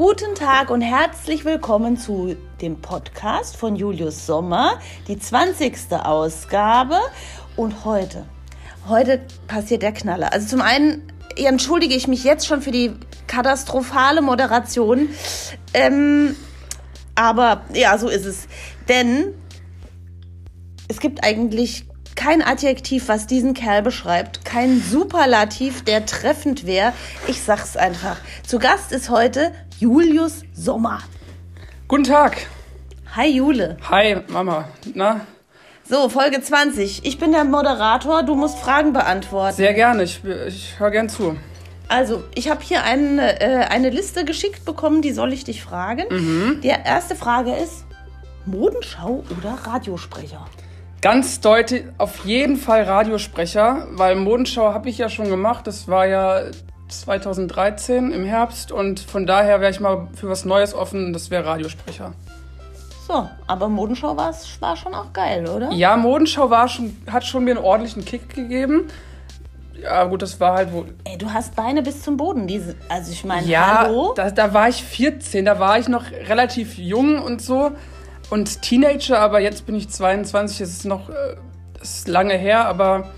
Guten Tag und herzlich willkommen zu dem Podcast von Julius Sommer, die 20. Ausgabe. Und heute, heute passiert der Knaller. Also zum einen entschuldige ich mich jetzt schon für die katastrophale Moderation. Ähm, aber ja, so ist es. Denn es gibt eigentlich kein Adjektiv, was diesen Kerl beschreibt, kein Superlativ, der treffend wäre. Ich sag's einfach. Zu Gast ist heute Julius Sommer. Guten Tag. Hi Jule. Hi Mama. Na? So, Folge 20. Ich bin der Moderator, du musst Fragen beantworten. Sehr gerne, ich, ich höre gern zu. Also, ich habe hier eine, äh, eine Liste geschickt bekommen, die soll ich dich fragen. Mhm. Die erste Frage ist, Modenschau oder Radiosprecher? Ganz deutlich, auf jeden Fall Radiosprecher, weil Modenschau habe ich ja schon gemacht. Das war ja 2013 im Herbst und von daher wäre ich mal für was Neues offen. Das wäre Radiosprecher. So, aber Modenschau war schon auch geil, oder? Ja, Modenschau war schon, hat schon mir einen ordentlichen Kick gegeben. Ja, gut, das war halt wohl. Ey, du hast Beine bis zum Boden. Diese, also ich meine, Ja, hallo? da, da war ich 14, da war ich noch relativ jung und so. Und Teenager, aber jetzt bin ich 22, das ist noch äh, das ist lange her, aber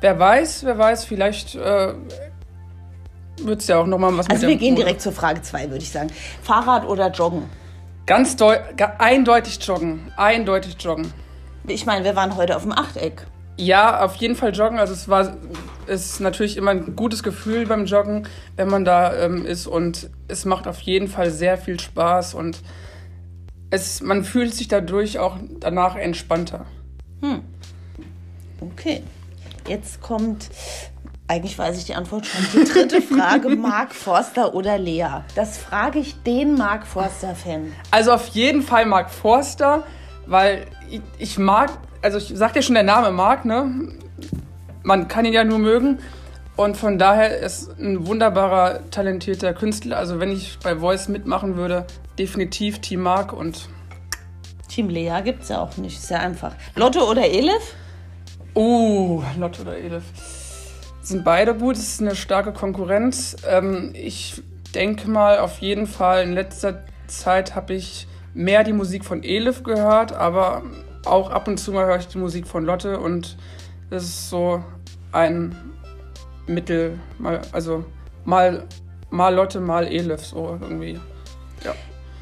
wer weiß, wer weiß, vielleicht äh, wird es ja auch nochmal was Also wir gehen Mode- direkt zur Frage 2, würde ich sagen. Fahrrad oder Joggen? Ganz deu ga- eindeutig joggen. Eindeutig joggen. Ich meine, wir waren heute auf dem Achteck. Ja, auf jeden Fall joggen. Also es war es ist natürlich immer ein gutes Gefühl beim Joggen, wenn man da ähm, ist und es macht auf jeden Fall sehr viel Spaß und es, man fühlt sich dadurch auch danach entspannter. Okay. Jetzt kommt, eigentlich weiß ich die Antwort schon, die dritte Frage, Mark Forster oder Lea? Das frage ich den Mark Forster-Fan. Also auf jeden Fall Mark Forster, weil ich, ich mag, also ich sag dir schon der Name Mark, ne? Man kann ihn ja nur mögen. Und von daher ist ein wunderbarer, talentierter Künstler. Also wenn ich bei Voice mitmachen würde, definitiv Team Mark und Team Lea gibt es ja auch nicht, ist ja einfach. Lotte oder Elif? Oh, Lotte oder Elif. Sind beide gut, es ist eine starke Konkurrenz. Ähm, ich denke mal, auf jeden Fall in letzter Zeit habe ich mehr die Musik von Elif gehört, aber auch ab und zu mal höre ich die Musik von Lotte und es ist so ein Mittel, mal, also mal, mal Lotte, mal Elif, so irgendwie. Ja.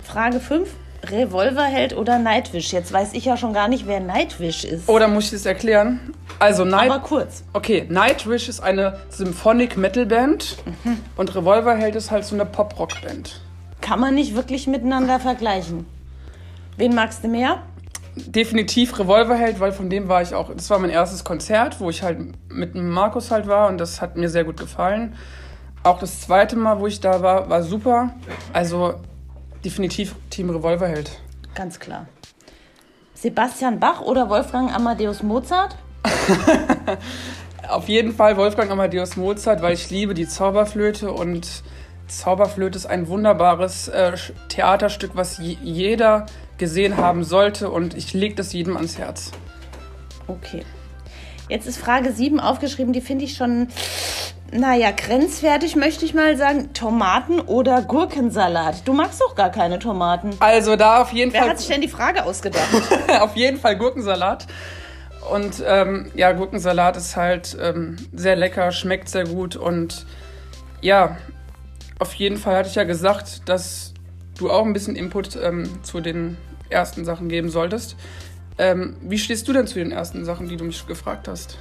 Frage 5, Revolverheld oder Nightwish? Jetzt weiß ich ja schon gar nicht, wer Nightwish ist. Oder muss ich das erklären? Also Night Aber kurz. Okay, Nightwish ist eine Symphonic Metal Band und Revolverheld ist halt so eine Pop-Rock-Band. Kann man nicht wirklich miteinander vergleichen. Wen magst du mehr? Definitiv Revolverheld, weil von dem war ich auch, das war mein erstes Konzert, wo ich halt mit Markus halt war und das hat mir sehr gut gefallen. Auch das zweite Mal, wo ich da war, war super. Also definitiv Team Revolverheld. Ganz klar. Sebastian Bach oder Wolfgang Amadeus Mozart? Auf jeden Fall Wolfgang Amadeus Mozart, weil ich liebe die Zauberflöte und Zauberflöte ist ein wunderbares äh, Theaterstück, was je jeder gesehen haben sollte und ich lege das jedem ans Herz. Okay. Jetzt ist Frage 7 aufgeschrieben, die finde ich schon, naja, grenzwertig, möchte ich mal sagen. Tomaten oder Gurkensalat? Du magst doch gar keine Tomaten. Also da auf jeden Wer Fall hat sich denn die Frage ausgedacht? auf jeden Fall Gurkensalat. Und ähm, ja, Gurkensalat ist halt ähm, sehr lecker, schmeckt sehr gut und ja, auf jeden Fall hatte ich ja gesagt, dass du auch ein bisschen Input ähm, zu den ersten Sachen geben solltest. Ähm, wie stehst du denn zu den ersten Sachen, die du mich gefragt hast?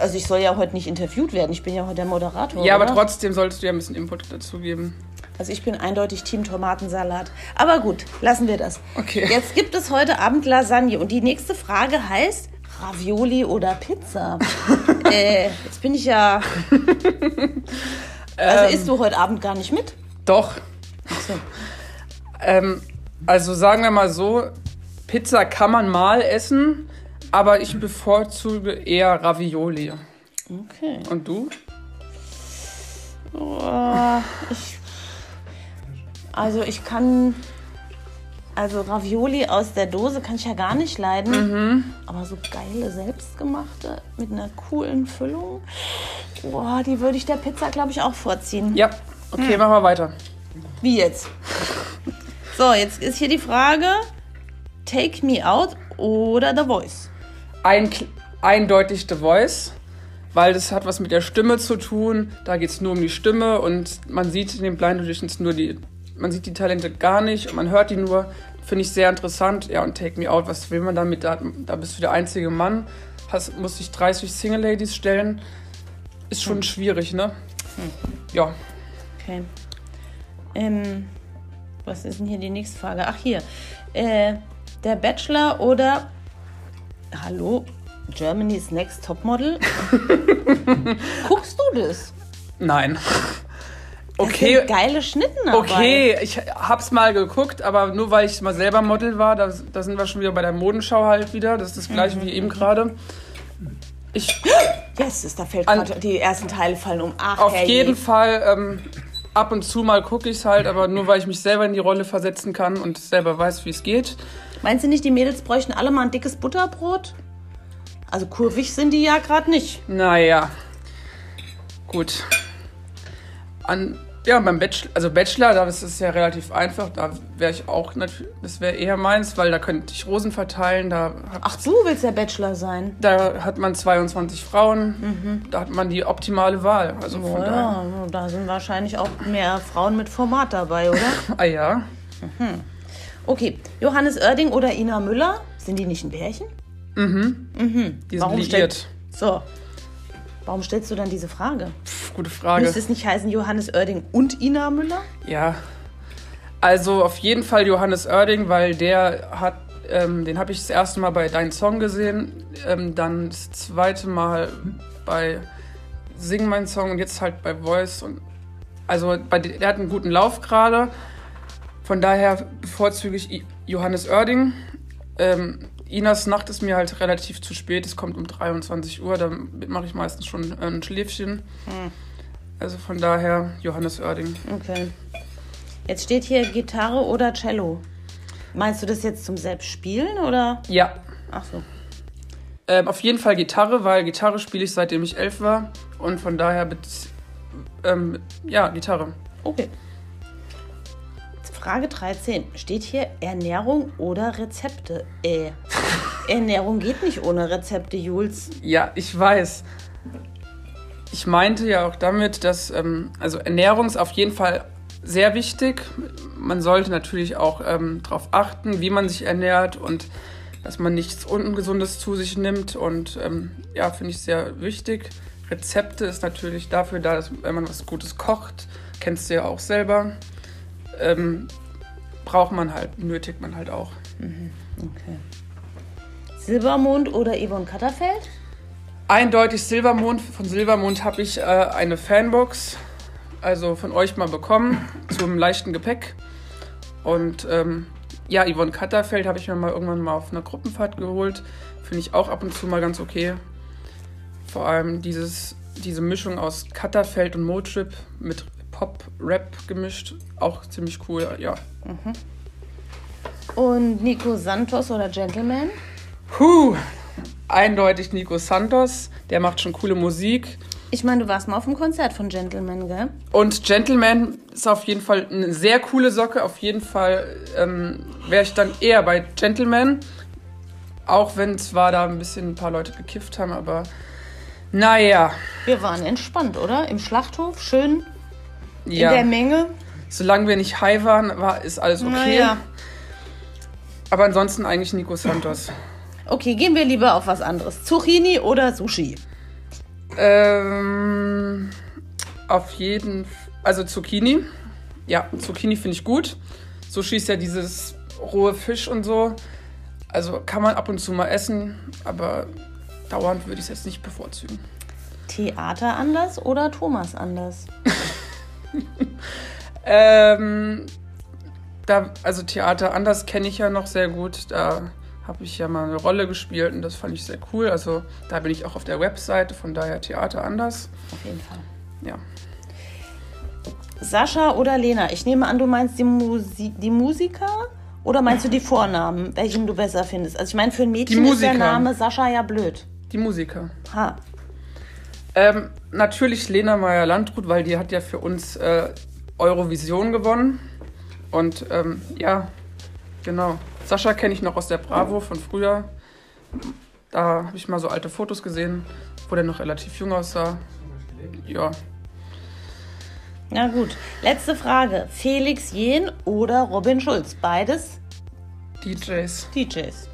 Also ich soll ja heute nicht interviewt werden, ich bin ja heute der Moderator. Ja, aber oder? trotzdem solltest du ja ein bisschen Input dazu geben. Also ich bin eindeutig Team Tomatensalat. Aber gut, lassen wir das. Okay. Jetzt gibt es heute Abend Lasagne und die nächste Frage heißt Ravioli oder Pizza. äh, jetzt bin ich ja. Also Ähm. isst du heute Abend gar nicht mit? Doch. So. Ähm, also sagen wir mal so, Pizza kann man mal essen, aber ich bevorzuge eher Ravioli. Okay. Und du? Oh, ich, also ich kann. Also Ravioli aus der Dose kann ich ja gar nicht leiden. Aber so geile selbstgemachte mit einer coolen Füllung, boah, die würde ich der Pizza, glaube ich, auch vorziehen. Ja, Okay, machen wir weiter. Wie jetzt? So, jetzt ist hier die Frage: Take Me Out oder The Voice? Ein, eindeutig The Voice, weil das hat was mit der Stimme zu tun. Da geht es nur um die Stimme und man sieht in den Blind Auditions nur die, man sieht die Talente gar nicht und man hört die nur. Finde ich sehr interessant. Ja, und Take Me Out, was will man damit? Da, da bist du der einzige Mann, hast, musst dich 30 Single Ladies stellen. Ist schon hm. schwierig, ne? Hm. Ja. Okay. Ähm, was ist denn hier die nächste Frage? Ach, hier. Äh, der Bachelor oder. Hallo? Germany's Next Topmodel? Guckst du das? Nein. Okay. Das sind geile Schnitten dabei. Okay, ich hab's mal geguckt, aber nur weil ich mal selber Model war, da, da sind wir schon wieder bei der Modenschau halt wieder. Das ist das gleiche mhm. wie eben gerade. Ich. Yes, da fällt gerade. Die ersten Teile fallen um. Ach, Auf hey. jeden Fall. Ähm, ab und zu mal gucke ich es halt, aber nur weil ich mich selber in die Rolle versetzen kann und selber weiß, wie es geht. Meinst du nicht, die Mädels bräuchten alle mal ein dickes Butterbrot? Also kurvig sind die ja gerade nicht. Naja. Gut. An, ja, beim Bachelor, also Bachelor, da ist es ja relativ einfach. Da wäre ich auch natürlich, das wäre eher meins, weil da könnte ich Rosen verteilen. Da Ach, du willst ja Bachelor sein. Da hat man 22 Frauen. Mhm. Da hat man die optimale Wahl. Also oh, von ja, da sind wahrscheinlich auch mehr Frauen mit Format dabei, oder? ah ja. Mhm. Okay, Johannes Oerding oder Ina Müller? Sind die nicht ein Pärchen? Mhm. Mhm. Die sind Warum liiert. So, Warum stellst du dann diese Frage? Pff, gute Frage. Müsste es nicht heißen Johannes Oerding und Ina Müller? Ja. Also auf jeden Fall Johannes Oerding, weil der hat, ähm, den habe ich das erste Mal bei Dein Song gesehen, ähm, dann das zweite Mal bei Sing mein Song und jetzt halt bei Voice und also bei, der hat einen guten Lauf gerade. Von daher bevorzuge ich Johannes Oerding. Ähm, Inas Nacht ist mir halt relativ zu spät. Es kommt um 23 Uhr, da mache ich meistens schon ein Schläfchen. Hm. Also von daher Johannes Oerding. Okay. Jetzt steht hier Gitarre oder Cello. Meinst du das jetzt zum Selbstspielen oder? Ja. Ach so. Ähm, auf jeden Fall Gitarre, weil Gitarre spiele ich seitdem ich elf war. Und von daher, ähm, ja, Gitarre. Okay. Frage 13. Steht hier Ernährung oder Rezepte? Äh, Ernährung geht nicht ohne Rezepte, Jules. Ja, ich weiß. Ich meinte ja auch damit, dass ähm, also Ernährung ist auf jeden Fall sehr wichtig. Man sollte natürlich auch ähm, darauf achten, wie man sich ernährt und dass man nichts Ungesundes zu sich nimmt. Und ähm, ja, finde ich sehr wichtig. Rezepte ist natürlich dafür da, dass wenn man was Gutes kocht, kennst du ja auch selber ähm, braucht man halt, nötigt man halt auch. Mhm. Okay. Silbermond oder Yvonne Katterfeld? Eindeutig Silbermond. Von Silbermond habe ich äh, eine Fanbox, also von euch mal bekommen, zum leichten Gepäck. Und ähm, ja, Yvonne Katterfeld habe ich mir mal irgendwann mal auf einer Gruppenfahrt geholt. Finde ich auch ab und zu mal ganz okay. Vor allem dieses, diese Mischung aus Katterfeld und Motrip mit Pop-Rap gemischt. Auch ziemlich cool, ja. Mhm. Und Nico Santos oder Gentleman? Puh, eindeutig Nico Santos. Der macht schon coole Musik. Ich meine, du warst mal auf dem Konzert von Gentleman, gell? Und Gentleman ist auf jeden Fall eine sehr coole Socke. Auf jeden Fall ähm, wäre ich dann eher bei Gentleman. Auch wenn zwar da ein bisschen ein paar Leute gekifft haben, aber naja. Wir waren entspannt, oder? Im Schlachthof, schön ja. in der Menge. Solange wir nicht high waren, war, ist alles okay. Naja. Aber ansonsten eigentlich Nico Santos. Okay, gehen wir lieber auf was anderes. Zucchini oder Sushi? Ähm, auf jeden Fall. Also Zucchini. Ja, Zucchini finde ich gut. Sushi ist ja dieses rohe Fisch und so. Also kann man ab und zu mal essen, aber dauernd würde ich es jetzt nicht bevorzugen. Theater anders oder Thomas anders? ähm, da, also Theater anders kenne ich ja noch sehr gut. Da habe ich ja mal eine Rolle gespielt und das fand ich sehr cool. Also da bin ich auch auf der Webseite, von daher Theater anders. Auf jeden Fall. Ja. Sascha oder Lena? Ich nehme an, du meinst die, Musi die Musiker oder meinst du die Vornamen, welchen du besser findest? Also ich meine, für ein Mädchen ist der Name Sascha ja blöd. Die Musiker. Ha. Ähm, natürlich Lena Meyer-Landrut, weil die hat ja für uns äh, Eurovision gewonnen. Und ähm, ja, genau. Sascha kenne ich noch aus der Bravo von früher. Da habe ich mal so alte Fotos gesehen, wo der noch relativ jung aussah. Ja. Na gut. Letzte Frage. Felix Jen oder Robin Schulz? Beides DJs. DJs.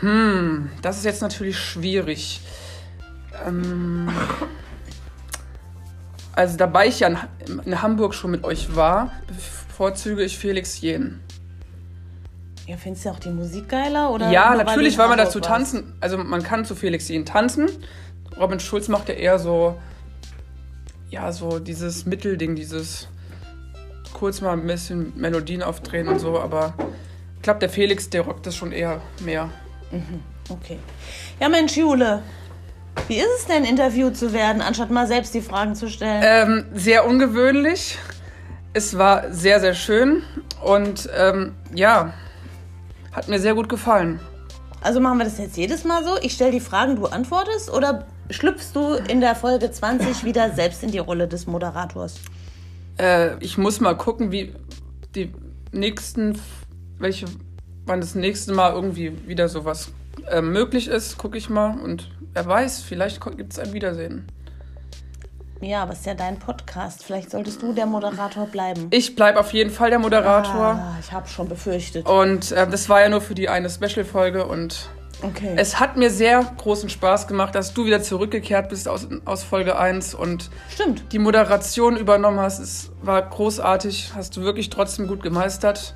Hm, das ist jetzt natürlich schwierig. Ähm, also, dabei ich ja in, in Hamburg schon mit euch war, bevorzuge ich Felix Jen. Ja, findest du auch die Musik geiler? Oder Ja, natürlich, weil man dazu warst? tanzen. Also, man kann zu Felix Jen tanzen. Robin Schulz macht ja eher so. Ja, so dieses Mittelding, dieses kurz mal ein bisschen Melodien aufdrehen und so, aber ich glaube, der Felix, der rockt das schon eher mehr. Okay. Ja, Mensch, Jule. Wie ist es denn, interviewt zu werden, anstatt mal selbst die Fragen zu stellen? Ähm, sehr ungewöhnlich. Es war sehr, sehr schön und ähm, ja, hat mir sehr gut gefallen. Also machen wir das jetzt jedes Mal so? Ich stelle die Fragen, du antwortest? Oder schlüpfst du in der Folge 20 wieder selbst in die Rolle des Moderators? Äh, ich muss mal gucken, wie die nächsten, welche, wann das nächste Mal irgendwie wieder sowas äh, möglich ist, gucke ich mal und wer weiß, vielleicht gibt es ein Wiedersehen. Ja, aber es ist ja dein Podcast. Vielleicht solltest du der Moderator bleiben. Ich bleibe auf jeden Fall der Moderator Ah, ich habe schon befürchtet. und äh, das war ja nur für die eine Special-Folge und Okay. Es hat mir sehr großen Spaß gemacht, dass du wieder zurückgekehrt bist aus, aus Folge 1 und Stimmt. die Moderation übernommen hast. Es war großartig, hast du wirklich trotzdem gut gemeistert.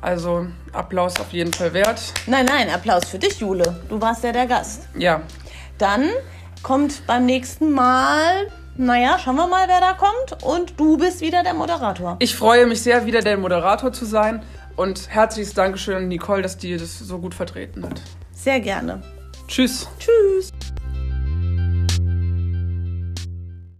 Also Applaus auf jeden Fall wert. Nein, nein, Applaus für dich, Jule. Du warst ja der Gast. Ja, Dann kommt beim nächsten Mal, naja, schauen wir mal, wer da kommt. Und du bist wieder der Moderator. ich freue mich sehr, wieder der Moderator zu sein. Und herzliches Dankeschön an Nicole, dass die das so gut vertreten hat. Sehr gerne. Tschüss. Tschüss.